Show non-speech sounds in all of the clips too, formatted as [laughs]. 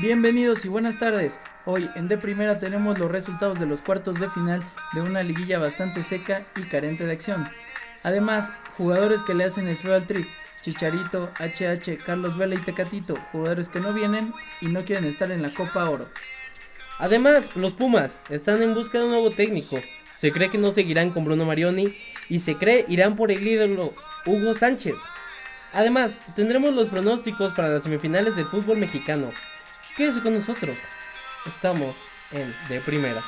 Bienvenidos y buenas tardes. Hoy en De Primera tenemos los resultados de los cuartos de final de una liguilla bastante seca y carente de acción. Además, jugadores que le hacen el feo al trick, Chicharito, HH, Carlos Vela y Tecatito, jugadores que no vienen y no quieren estar en la Copa Oro. Además, los Pumas están en busca de un nuevo técnico. Se cree que no seguirán con Bruno Marioni y se cree irán por el ídolo Hugo Sánchez. Además, tendremos los pronósticos para las semifinales del fútbol mexicano. Quédese con nosotros. Estamos en De Primera.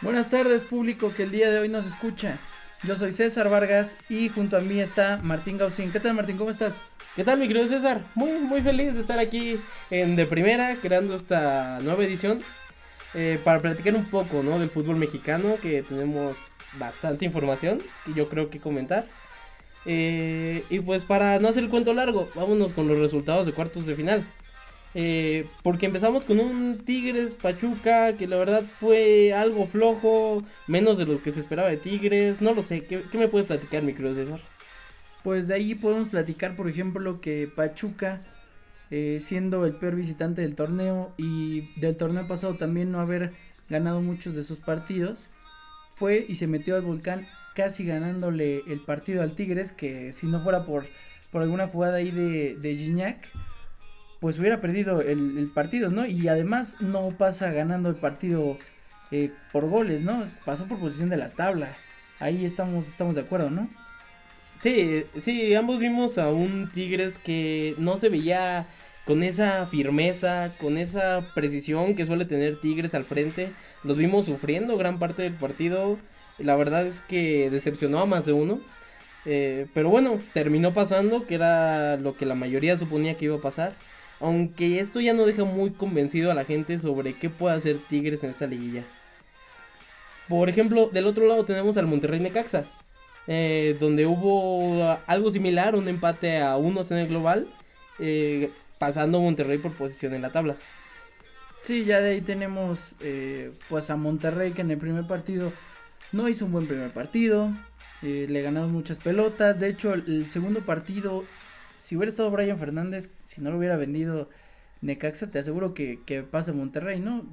Buenas tardes público que el día de hoy nos escucha. Yo soy César Vargas y junto a mí está Martín Gausín. ¿Qué tal Martín? ¿Cómo estás? ¿Qué tal mi querido César? Muy, muy feliz de estar aquí en De Primera, creando esta nueva edición eh, para platicar un poco ¿no? del fútbol mexicano, que tenemos bastante información y yo creo que comentar. Eh, y pues para no hacer el cuento largo, vámonos con los resultados de cuartos de final. Eh, porque empezamos con un Tigres Pachuca que la verdad fue algo flojo, menos de lo que se esperaba de Tigres. No lo sé, ¿qué, me puedes platicar, mi? Pues de ahí podemos platicar, por ejemplo, que Pachuca, eh, siendo el peor visitante del torneo y del torneo pasado también no haber ganado muchos de sus partidos, fue y se metió al volcán casi ganándole el partido al Tigres, que si no fuera por, por alguna jugada ahí de, de Gignac, pues hubiera perdido el, partido, ¿no? Y además no pasa ganando el partido eh, por goles, ¿no? Pasó por posición de la tabla. Ahí estamos, estamos de acuerdo, ¿no? Sí, sí, ambos vimos a un Tigres que no se veía con esa firmeza, con esa precisión que suele tener Tigres al frente. Los vimos sufriendo gran parte del partido. La verdad es que decepcionó a más de uno. Eh, pero bueno, terminó pasando, que era lo que la mayoría suponía que iba a pasar. Aunque esto ya no deja muy convencido a la gente sobre qué puede hacer Tigres en esta liguilla. Por ejemplo, del otro lado tenemos al Monterrey Necaxa. Eh, donde hubo algo similar, un empate a unos en el global. Eh, pasando Monterrey por posición en la tabla. Sí, ya de ahí tenemos pues a Monterrey que en el primer partido no hizo un buen primer partido. Eh, le ganaron muchas pelotas. De hecho, el, segundo partido, si hubiera estado Brian Fernández, si no lo hubiera vendido Necaxa, te aseguro que, que pasa Monterrey, ¿no?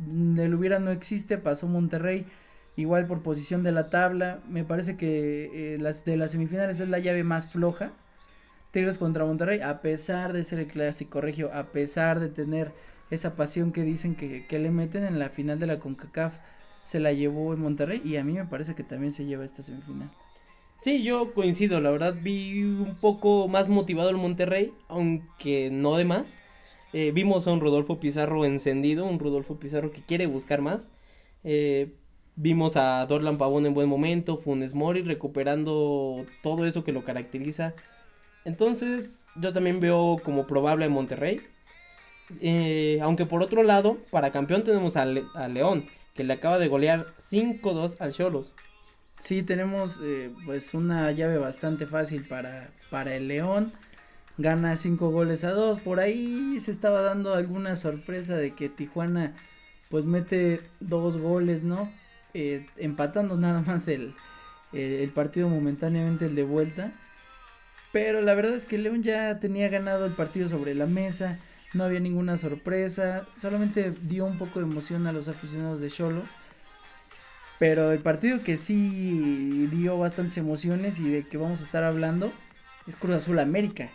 El hubiera no existe, pasó Monterrey. Igual por posición de la tabla. Me parece que eh, las de las semifinales es la llave más floja. Tigres contra Monterrey, a pesar de ser el clásico regio, a pesar de tener esa pasión que dicen que, que le meten en la final de la CONCACAF se la llevó en Monterrey y a mí me parece que también se lleva esta semifinal. Sí, yo coincido, la verdad vi un poco más motivado el Monterrey, aunque no de más. Eh, vimos a un Rodolfo Pizarro encendido, un Rodolfo Pizarro que quiere buscar más. Eh, vimos a Dorlan Pavón en buen momento, Funes Mori recuperando todo eso que lo caracteriza. Entonces, yo también veo como probable a Monterrey. Eh, aunque por otro lado, para campeón tenemos a, a León que le acaba de golear 5-2 al Cholos. Sí, tenemos eh, pues una llave bastante fácil para, para el León. Gana 5 goles a 2. Por ahí se estaba dando alguna sorpresa de que Tijuana pues mete dos goles, ¿no? Eh, empatando nada más el, el partido momentáneamente el de vuelta. Pero la verdad es que León ya tenía ganado el partido sobre la mesa no había ninguna sorpresa, solamente dio un poco de emoción a los aficionados de Cholos. Pero el partido que sí dio bastantes emociones y de que vamos a estar hablando es Cruz Azul América.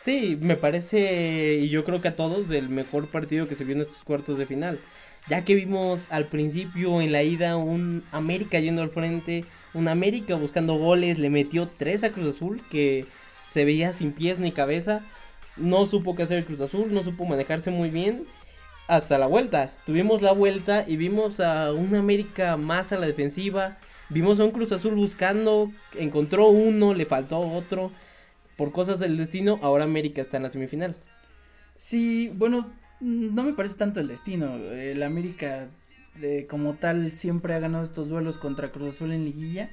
Sí, me parece, y yo creo que a todos, el mejor partido que se vio en estos cuartos de final. Ya que vimos al principio en la ida un América yendo al frente, un América buscando goles, le metió tres a Cruz Azul que se veía sin pies ni cabeza no supo qué hacer el Cruz Azul, no supo manejarse muy bien hasta la vuelta. Tuvimos la vuelta y vimos a un América más a la defensiva. Vimos a un Cruz Azul buscando, encontró uno, le faltó otro. Por cosas del destino, ahora América está en la semifinal. Sí, bueno, no me parece tanto el destino. El América, eh, como tal, siempre ha ganado estos duelos contra Cruz Azul en liguilla.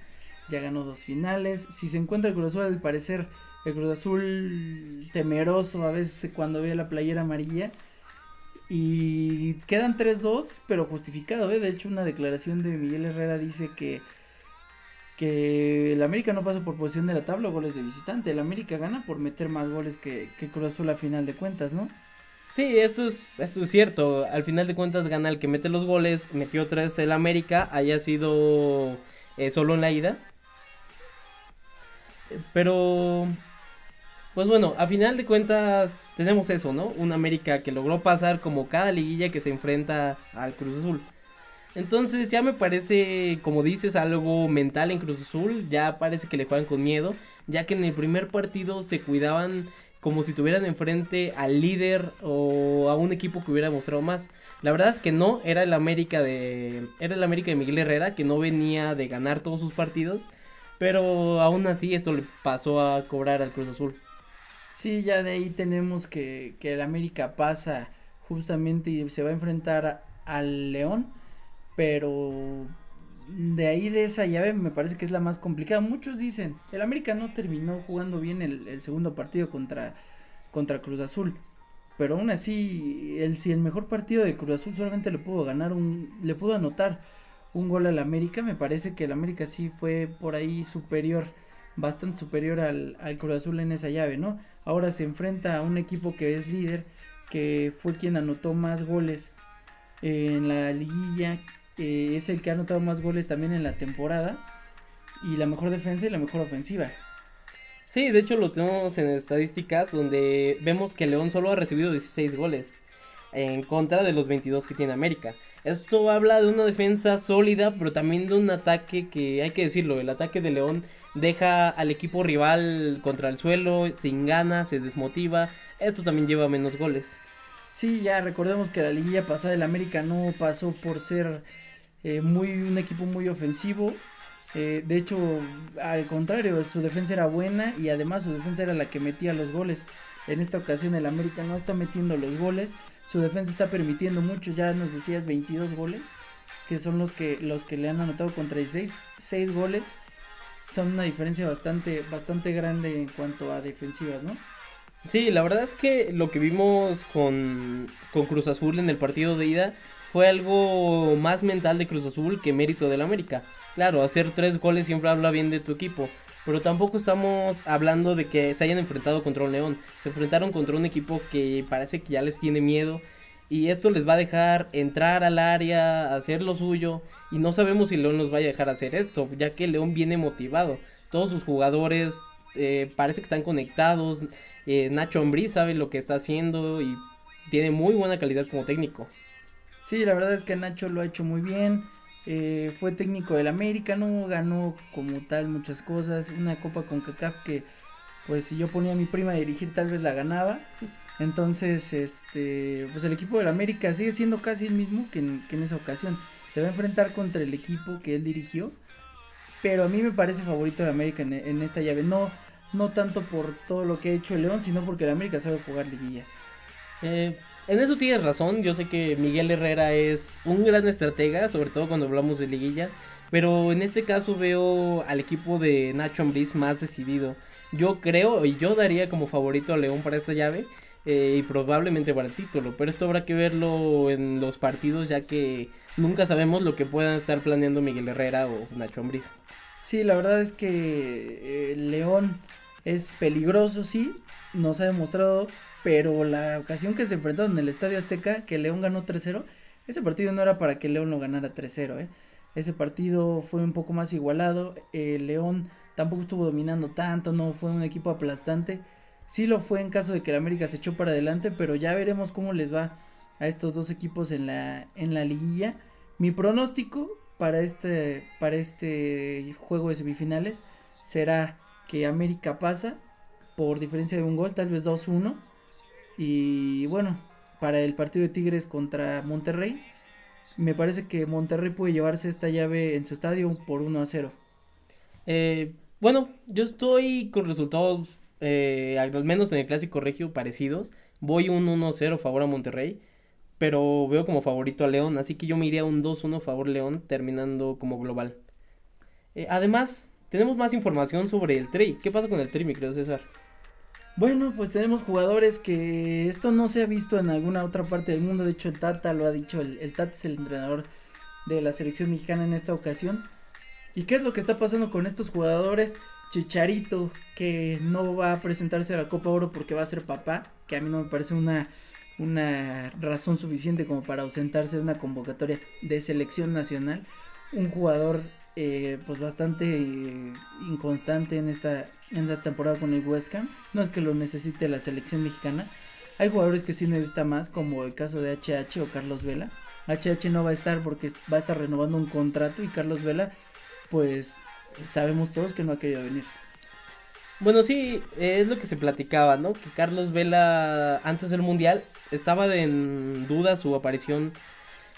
Ya ganó dos finales. Si se encuentra el Cruz Azul, al parecer el Cruz Azul temeroso a veces cuando ve la playera amarilla. Y quedan 3-2, pero justificado, ¿eh? De hecho, una declaración de Miguel Herrera dice que que el América no pasa por posición de la tabla goles de visitante. El América gana por meter más goles que, que Cruz Azul a final de cuentas, ¿no? Sí, esto es, esto es cierto. Al final de cuentas gana el que mete los goles. Metió tres el América. Haya sido eh, solo en la ida. Pero, pues bueno, a final de cuentas tenemos eso, ¿no? Un América que logró pasar como cada liguilla que se enfrenta al Cruz Azul. Entonces ya me parece, como dices, algo mental en Cruz Azul. Ya parece que le juegan con miedo. Ya que en el primer partido se cuidaban como si tuvieran enfrente al líder o a un equipo que hubiera mostrado más. La verdad es que no, era el América de era el América de Miguel Herrera que no venía de ganar todos sus partidos, pero aún así esto le pasó a cobrar al Cruz Azul. Sí, ya de ahí tenemos que, que el América pasa justamente y se va a enfrentar al León, pero de ahí de esa llave me parece que es la más complicada. Muchos dicen, el América no terminó jugando bien el, segundo partido contra, contra Cruz Azul. Pero aún así, el, si el mejor partido de Cruz Azul solamente le pudo ganar un, le pudo anotar un gol al América, me parece que el América sí fue por ahí superior, bastante superior al, al Cruz Azul en esa llave, ¿no? Ahora se enfrenta a un equipo que es líder, que fue quien anotó más goles en la liguilla, es el que ha anotado más goles también en la temporada. Y la mejor defensa y la mejor ofensiva. Sí, de hecho lo tenemos en estadísticas donde vemos que León solo ha recibido 16 goles en contra de los 22 que tiene América. Esto habla de una defensa sólida, pero también de un ataque que hay que decirlo, el ataque de León deja al equipo rival contra el suelo, sin ganas, se desmotiva. Esto también lleva menos goles. Sí, ya recordemos que la liguilla pasada del América no pasó por ser eh, muy, un equipo muy ofensivo. Eh, de hecho, al contrario, su defensa era buena y además su defensa era la que metía los goles. En esta ocasión el América no está metiendo los goles, su defensa está permitiendo mucho, ya nos decías 22 goles, que son los que los que le han anotado contra 16, 6 goles. Son una diferencia bastante bastante grande en cuanto a defensivas, ¿no? Sí, la verdad es que lo que vimos con, con Cruz Azul en el partido de ida fue algo más mental de Cruz Azul que mérito del América. Claro, hacer tres goles siempre habla bien de tu equipo, pero tampoco estamos hablando de que se hayan enfrentado contra un León. Se enfrentaron contra un equipo que parece que ya les tiene miedo y esto les va a dejar entrar al área, hacer lo suyo y no sabemos si León nos vaya a dejar hacer esto, ya que León viene motivado. Todos sus jugadores eh, parece que están conectados. Eh, Nacho Ambrí sabe lo que está haciendo y tiene muy buena calidad como técnico. Sí, la verdad es que Nacho lo ha hecho muy bien. Eh, fue técnico del América, no ganó como tal muchas cosas. Una copa con CACAF que, pues si yo ponía a mi prima a dirigir, tal vez la ganaba. Entonces, este, pues el equipo del América sigue siendo casi el mismo que en, esa ocasión. Se va a enfrentar contra el equipo que él dirigió. Pero a mí me parece favorito el América en, esta llave. No, no tanto por todo lo que ha hecho el León, sino porque el América sabe jugar liguillas. Eh, en eso tienes razón, yo sé que Miguel Herrera es un gran estratega, sobre todo cuando hablamos de liguillas, pero en este caso veo al equipo de Nacho Ambriz más decidido. Yo creo y yo daría como favorito a León para esta llave eh, y probablemente para el título, pero esto habrá que verlo en los partidos ya que nunca sabemos lo que puedan estar planeando Miguel Herrera o Nacho Ambriz. Sí, la verdad es que eh, León es peligroso, sí, nos ha demostrado pero la ocasión que se enfrentaron en el Estadio Azteca, que León ganó 3-0, ese partido no era para que León lo ganara 3-0, ¿eh? Ese partido fue un poco más igualado, León tampoco estuvo dominando tanto, no fue un equipo aplastante, sí lo fue en caso de que el América se echó para adelante, pero ya veremos cómo les va a estos dos equipos en la, en la liguilla. Mi pronóstico para este, para este juego de semifinales será que América pasa por diferencia de un gol, tal vez 2-1 y bueno, para el partido de Tigres contra Monterrey, me parece que Monterrey puede llevarse esta llave en su estadio por 1 a 0. Eh, bueno, yo estoy con resultados, eh, al menos en el clásico regio, parecidos. Voy un 1-0 favor a Monterrey, pero veo como favorito a León, así que yo me iría un 2-1 favor León, terminando como global. Eh, además, tenemos más información sobre el Tri. ¿Qué pasa con el Tri, mi querido César? Bueno, pues tenemos jugadores que esto no se ha visto en alguna otra parte del mundo. De hecho, el Tata lo ha dicho. El, Tata es el entrenador de la selección mexicana en esta ocasión. ¿Y qué es lo que está pasando con estos jugadores? Chicharito, que no va a presentarse a la Copa Oro porque va a ser papá, que a mí no me parece una, una razón suficiente como para ausentarse de una convocatoria de selección nacional. Un jugador eh, pues bastante eh, inconstante en esta, en esta temporada con el West Ham. No es que lo necesite la selección mexicana. Hay jugadores que sí necesitan más, como el caso de HH o Carlos Vela. HH no va a estar porque va a estar renovando un contrato y Carlos Vela, pues sabemos todos que no ha querido venir. Bueno, sí, es lo que se platicaba, ¿no? Que Carlos Vela, antes del Mundial, estaba en duda su aparición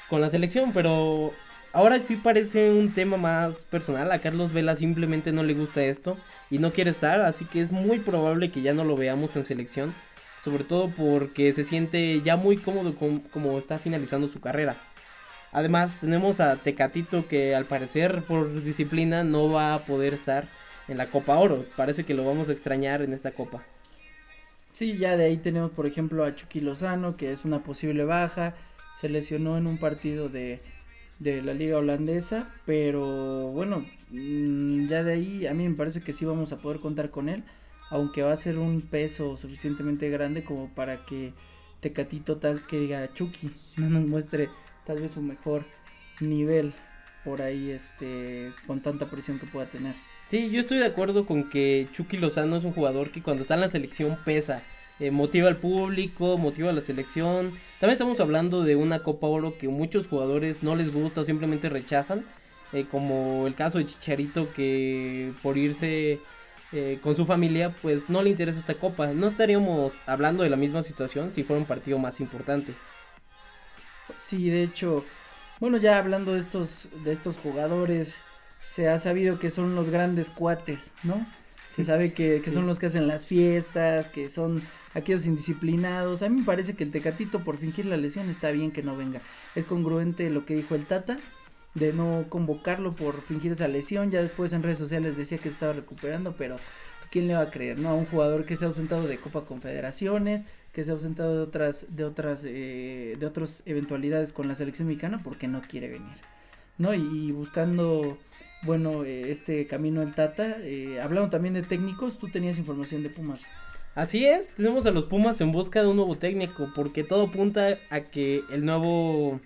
con la selección, pero ahora sí parece un tema más personal. A Carlos Vela simplemente no le gusta esto y no quiere estar, así que es muy probable que ya no lo veamos en selección, sobre todo porque se siente ya muy cómodo como está finalizando su carrera. Además, tenemos a Tecatito que al parecer por disciplina no va a poder estar en la Copa Oro. Parece que lo vamos a extrañar en esta Copa. Sí, ya de ahí tenemos por ejemplo a Chucky Lozano, que es una posible baja. Se lesionó en un partido de, de la liga holandesa, pero bueno, mm, ya de ahí a mí me parece que sí vamos a poder contar con él, aunque va a ser un peso suficientemente grande como para que Tecatito tal que diga Chucky no nos muestre tal vez su mejor nivel por ahí este con tanta presión que pueda tener. Sí, yo estoy de acuerdo con que Chucky Lozano es un jugador que cuando está en la selección pesa, eh, motiva al público, motiva a la selección. También estamos hablando de una Copa Oro que muchos jugadores no les gusta o simplemente rechazan, eh, como el caso de Chicharito que por irse eh, con su familia pues no le interesa esta copa. No estaríamos hablando de la misma situación si fuera un partido más importante. Sí, de hecho, bueno, ya hablando de estos, de estos jugadores, se ha sabido que son los grandes cuates, ¿no? Se sabe que, que son los que hacen las fiestas, que son aquellos indisciplinados. A mí me parece que el Tecatito por fingir la lesión está bien que no venga. Es congruente lo que dijo el Tata de no convocarlo por fingir esa lesión. Ya después en redes sociales decía que estaba recuperando, pero ¿quién le va a creer? No, a un jugador que se ha ausentado de Copa Confederaciones, que se ha ausentado de otras, de otras, eh, de otras eventualidades con la selección mexicana porque no quiere venir, ¿no? Y, buscando, bueno, eh, este camino del Tata, eh, hablando también de técnicos, tú tenías información de Pumas. Así es, tenemos a los Pumas en busca de un nuevo técnico, porque todo apunta a que el nuevo,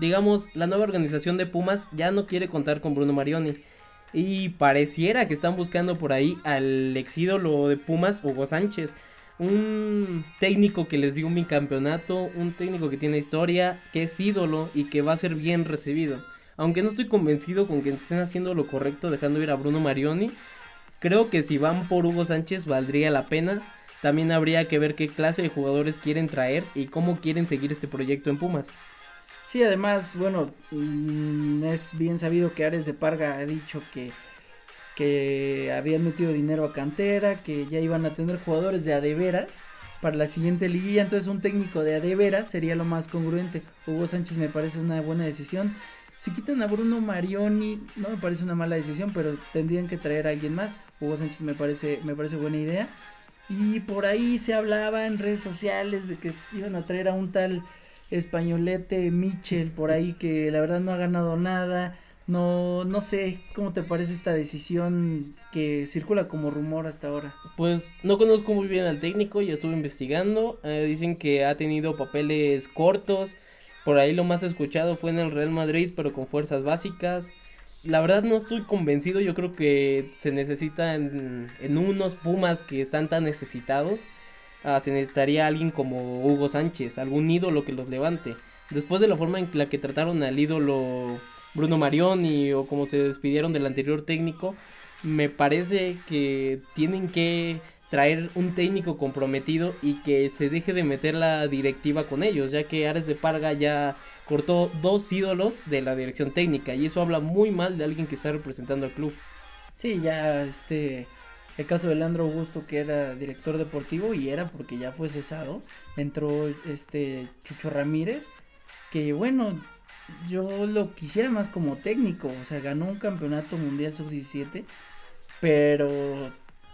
digamos, la nueva organización de Pumas ya no quiere contar con Bruno Marioni. Y pareciera que están buscando por ahí al ex ídolo de Pumas, Hugo Sánchez un técnico que les dio un bicampeonato, un técnico que tiene historia, que es ídolo y que va a ser bien recibido. Aunque no estoy convencido con que estén haciendo lo correcto dejando ir a Bruno Marioni, creo que si van por Hugo Sánchez valdría la pena. También habría que ver qué clase de jugadores quieren traer y cómo quieren seguir este proyecto en Pumas. Sí, además, bueno, mm, es bien sabido que Ares de Parga ha dicho que que habían metido dinero a cantera, que ya iban a tener jugadores de adeveras para la siguiente liguilla, entonces un técnico de adeveras sería lo más congruente. Hugo Sánchez me parece una buena decisión. Si quitan a Bruno Marioni, no me parece una mala decisión, pero tendrían que traer a alguien más. Hugo Sánchez me parece, me parece buena idea. Y por ahí se hablaba en redes sociales de que iban a traer a un tal españolete Michel por ahí que la verdad no ha ganado nada no, no sé cómo te parece esta decisión que circula como rumor hasta ahora. Pues no conozco muy bien al técnico, ya estuve investigando. Eh, dicen que ha tenido papeles cortos. Por ahí lo más escuchado fue en el Real Madrid, pero con fuerzas básicas. La verdad no estoy convencido, yo creo que se necesita en, unos Pumas que están tan necesitados. Ah, se necesitaría alguien como Hugo Sánchez, algún ídolo que los levante. Después de la forma en la que trataron al ídolo Bruno Marioni o como se despidieron del anterior técnico, me parece que tienen que traer un técnico comprometido y que se deje de meter la directiva con ellos, ya que Ares de Parga ya cortó dos ídolos de la dirección técnica y eso habla muy mal de alguien que está representando al club. Sí, ya este el caso de Leandro Augusto que era director deportivo y era porque ya fue cesado, entró este Chucho Ramírez que bueno, yo lo quisiera más como técnico, o sea, ganó un campeonato mundial sub-17, pero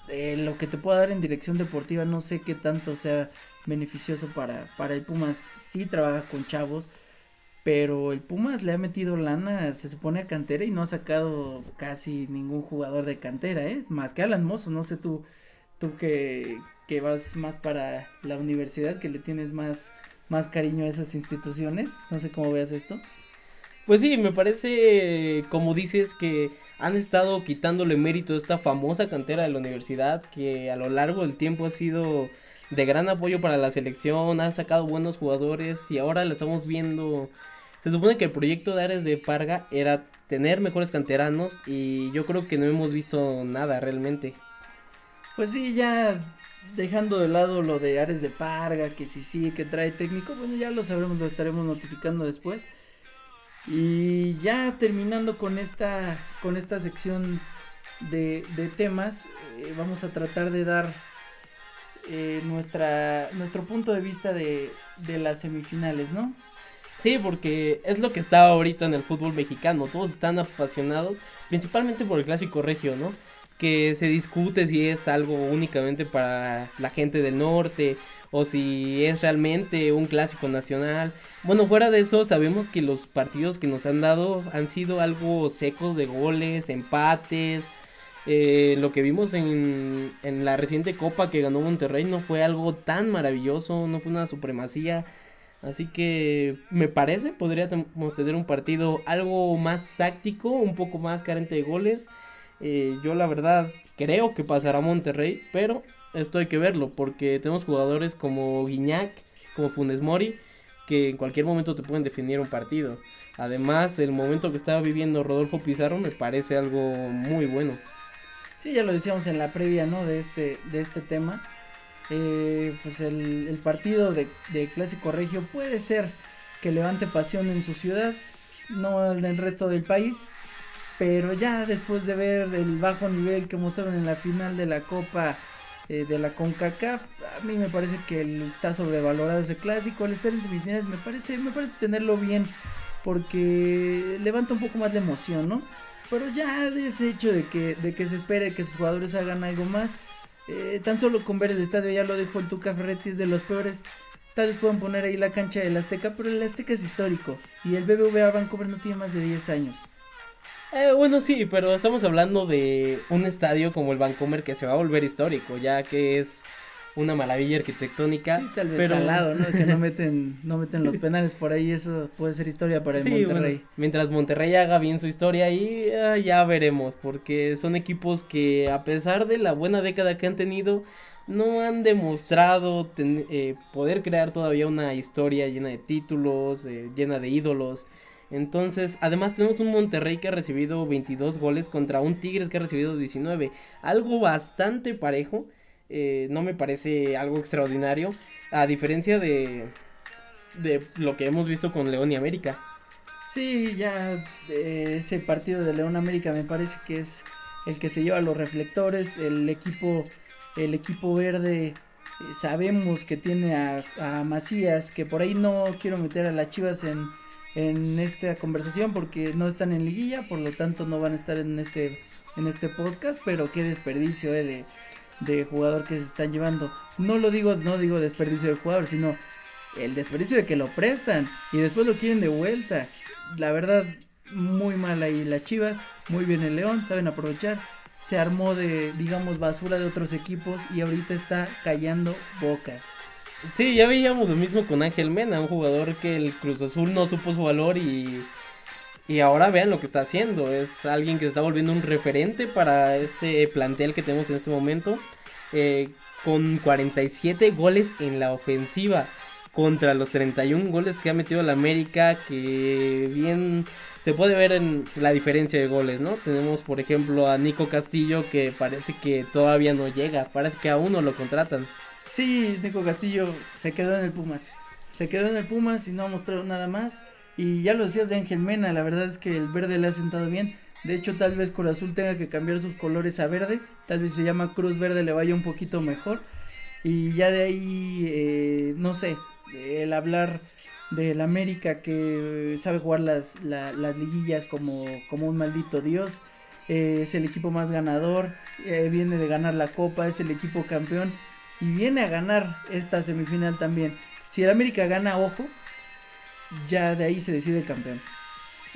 eh, lo que te pueda dar en dirección deportiva no sé qué tanto sea beneficioso para, para el Pumas. Sí trabaja con chavos, pero el Pumas le ha metido lana, se supone a cantera y no ha sacado casi ningún jugador de cantera, ¿eh? Más que Alan Mozo, no sé tú, tú que, que vas más para la universidad, que le tienes más, más cariño a esas instituciones, no sé cómo veas esto. Pues sí, me parece, como dices, que han estado quitándole mérito a esta famosa cantera de la universidad que a lo largo del tiempo ha sido de gran apoyo para la selección, ha sacado buenos jugadores y ahora la estamos viendo. Se supone que el proyecto de Ares de Parga era tener mejores canteranos y yo creo que no hemos visto nada realmente. Pues sí, ya dejando de lado lo de Ares de Parga, que sí, sí, que trae técnico, bueno, ya lo sabremos, lo estaremos notificando después. Y ya terminando con esta, con esta sección de, de temas, eh, vamos a tratar de dar eh, nuestra, nuestro punto de vista de, de las semifinales, ¿no? Sí, porque es lo que está ahorita en el fútbol mexicano. Todos están apasionados, principalmente por el clásico regio, ¿no? Que se discute si es algo únicamente para la gente del norte o si es realmente un clásico nacional. Bueno, fuera de eso, sabemos que los partidos que nos han dado han sido algo secos de goles, empates. Eh, lo que vimos en, en la reciente copa que ganó Monterrey no fue algo tan maravilloso, no fue una supremacía. Así que me parece, podríamos tener un partido algo más táctico, un poco más carente de goles. Eh, yo la verdad creo que pasará Monterrey, pero esto hay que verlo, porque tenemos jugadores como Guiñac, como Funes Mori, que en cualquier momento te pueden definir un partido. Además, el momento que estaba viviendo Rodolfo Pizarro me parece algo muy bueno. Sí, ya lo decíamos en la previa, ¿no? De este, de este tema. Eh, pues el, el partido de, de, Clásico Regio puede ser que levante pasión en su ciudad, no en el resto del país. Pero ya después de ver el bajo nivel que mostraron en la final de la Copa eh, de la CONCACAF. A mí me parece que está sobrevalorado ese clásico. El estar en semifinales me parece, me parece tenerlo bien porque levanta un poco más la emoción, ¿no? Pero ya de ese hecho de que, de que se espere que sus jugadores hagan algo más, eh, tan solo con ver el estadio, ya lo dijo el Tuca Ferretti, es de los peores. Tal vez puedan poner ahí la cancha del Azteca, pero el Azteca es histórico y el BBVA Vancouver no tiene más de 10 años. Eh, bueno, sí, pero estamos hablando de un estadio como el Vancomer que se va a volver histórico, ya que es una maravilla arquitectónica. Sí, tal vez pero... salado, ¿no? Que no [laughs] meten, no meten los penales por ahí, eso puede ser historia para el sí, Monterrey. Bueno, mientras Monterrey haga bien su historia ahí, uh, ya veremos, porque son equipos que a pesar de la buena década que han tenido, no han demostrado ten, eh, poder crear todavía una historia llena de títulos, eh, llena de ídolos. Entonces, además tenemos un Monterrey que ha recibido 22 goles contra un Tigres que ha recibido 19. Algo bastante parejo. Eh, no me parece algo extraordinario. A diferencia de, de lo que hemos visto con León y América. Sí, ya ese partido de León América me parece que es el que se lleva los reflectores. El equipo, el equipo verde eh, sabemos que tiene a, a Macías, que por ahí no quiero meter a las Chivas en en esta conversación porque no están en liguilla, por lo tanto no van a estar en este en este podcast, pero qué desperdicio eh, de, de jugador que se están llevando. No lo digo, no digo desperdicio de jugador, sino el desperdicio de que lo prestan y después lo quieren de vuelta. La verdad, muy mal ahí las Chivas, muy bien el León, saben aprovechar. Se armó de, digamos, basura de otros equipos y ahorita está callando bocas. Sí, ya veíamos lo mismo con Ángel Mena, un jugador que el Cruz Azul no supo su valor y, y ahora vean lo que está haciendo. Es alguien que se está volviendo un referente para este plantel que tenemos en este momento. Eh, con 47 goles en la ofensiva contra los 31 goles que ha metido el América, que bien se puede ver en la diferencia de goles, ¿no? Tenemos por ejemplo a Nico Castillo que parece que todavía no llega, parece que aún no lo contratan. Sí, Nico Castillo se quedó en el Pumas. Se quedó en el Pumas y no ha mostrado nada más. Y ya lo decías de Ángel Mena, la verdad es que el verde le ha sentado bien. De hecho, tal vez Cruz Azul tenga que cambiar sus colores a verde. Tal vez se llama Cruz Verde, le vaya un poquito mejor. Y ya de ahí, eh, no sé, el hablar del América que sabe jugar las, la, las liguillas como, como un maldito dios. Eh, es el equipo más ganador, eh, viene de ganar la copa, es el equipo campeón y viene a ganar esta semifinal también. Si el América gana, ojo, ya de ahí se decide el campeón.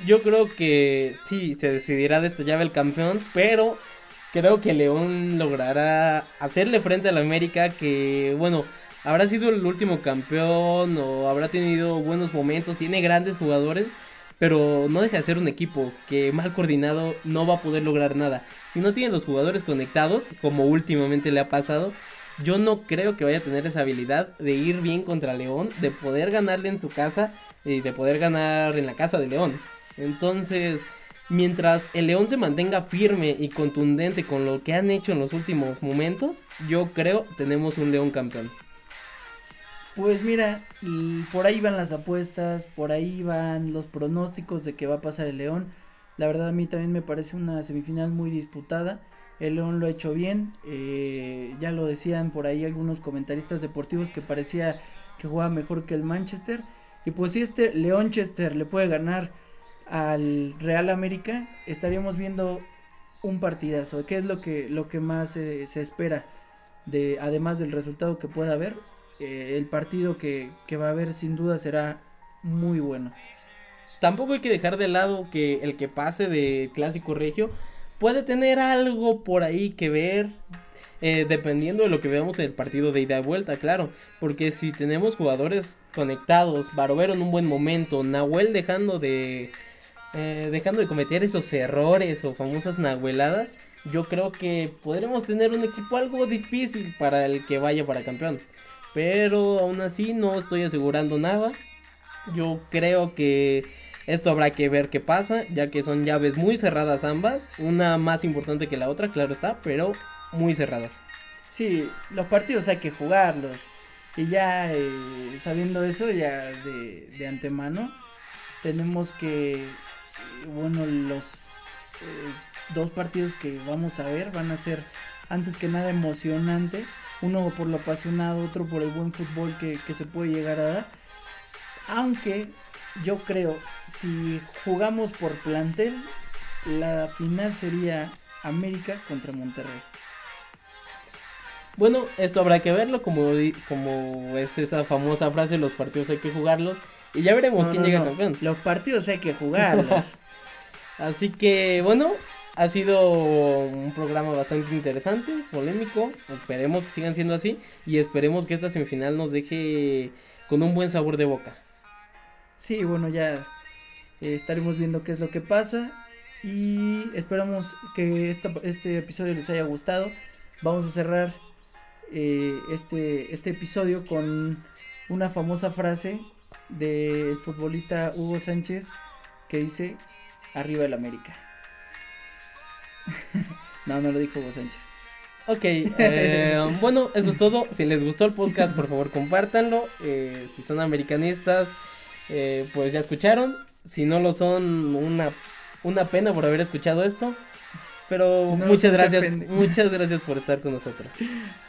Yo creo que sí, se decidirá de esta llave el campeón, pero creo que León logrará hacerle frente al América que, bueno, habrá sido el último campeón o habrá tenido buenos momentos, tiene grandes jugadores, pero no deja de ser un equipo que mal coordinado no va a poder lograr nada. Si no tiene los jugadores conectados, como últimamente le ha pasado, yo no creo que vaya a tener esa habilidad de ir bien contra León, de poder ganarle en su casa y de poder ganar en la casa de León. Entonces, mientras el León se mantenga firme y contundente con lo que han hecho en los últimos momentos, yo creo tenemos un León campeón. Pues mira, por ahí van las apuestas, por ahí van los pronósticos de que va a pasar el León. La verdad a mí también me parece una semifinal muy disputada. El León lo ha hecho bien. Eh, ya lo decían por ahí algunos comentaristas deportivos que parecía que jugaba mejor que el Manchester. Y pues si este Leonchester le puede ganar al Real América, estaríamos viendo un partidazo. ¿Qué es lo que, lo que más se espera? De, además del resultado que pueda haber, eh, el partido que, que va a haber sin duda será muy bueno. Tampoco hay que dejar de lado que el que pase de clásico regio puede tener algo por ahí que ver. Eh, dependiendo de lo que veamos en el partido de ida y vuelta, claro. Porque si tenemos jugadores conectados, Barovero en un buen momento, Nahuel dejando de. Eh, dejando de cometer esos errores o famosas nahueladas, yo creo que podremos tener un equipo algo difícil para el que vaya para campeón. Pero aún así no estoy asegurando nada. Yo creo que esto habrá que ver qué pasa, ya que son llaves muy cerradas ambas. Una más importante que la otra, claro está, pero muy cerradas. Sí, los partidos hay que jugarlos. Y ya eh, sabiendo eso, ya de, de, antemano, tenemos que, bueno, los eh, dos partidos que vamos a ver van a ser antes que nada emocionantes uno por lo apasionado, otro por el buen fútbol que, se puede llegar a dar. Aunque yo creo, si jugamos por plantel, la final sería América contra Monterrey. Bueno, esto habrá que verlo, como, como es esa famosa frase, los partidos hay que jugarlos. Y ya veremos quién llega campeón. Los partidos hay que jugarlos. [laughs] Así que, bueno, ha sido un programa bastante interesante, polémico. Esperemos que sigan siendo así y esperemos que esta semifinal nos deje con un buen sabor de boca. Sí, bueno, ya eh, estaremos viendo qué es lo que pasa y esperamos que este episodio les haya gustado. Vamos a cerrar eh, este, este episodio con una famosa frase del futbolista Hugo Sánchez que dice, arriba el América. [laughs] no, no lo dijo Hugo Sánchez. Ok, eh, [laughs] bueno, eso es todo. Si les gustó el podcast, por favor, compártanlo. Eh, si son americanistas, eh, pues ya escucharon. Si no lo son, una, una pena por haber escuchado esto. Pero muchas gracias, muchas gracias por estar con nosotros. [laughs]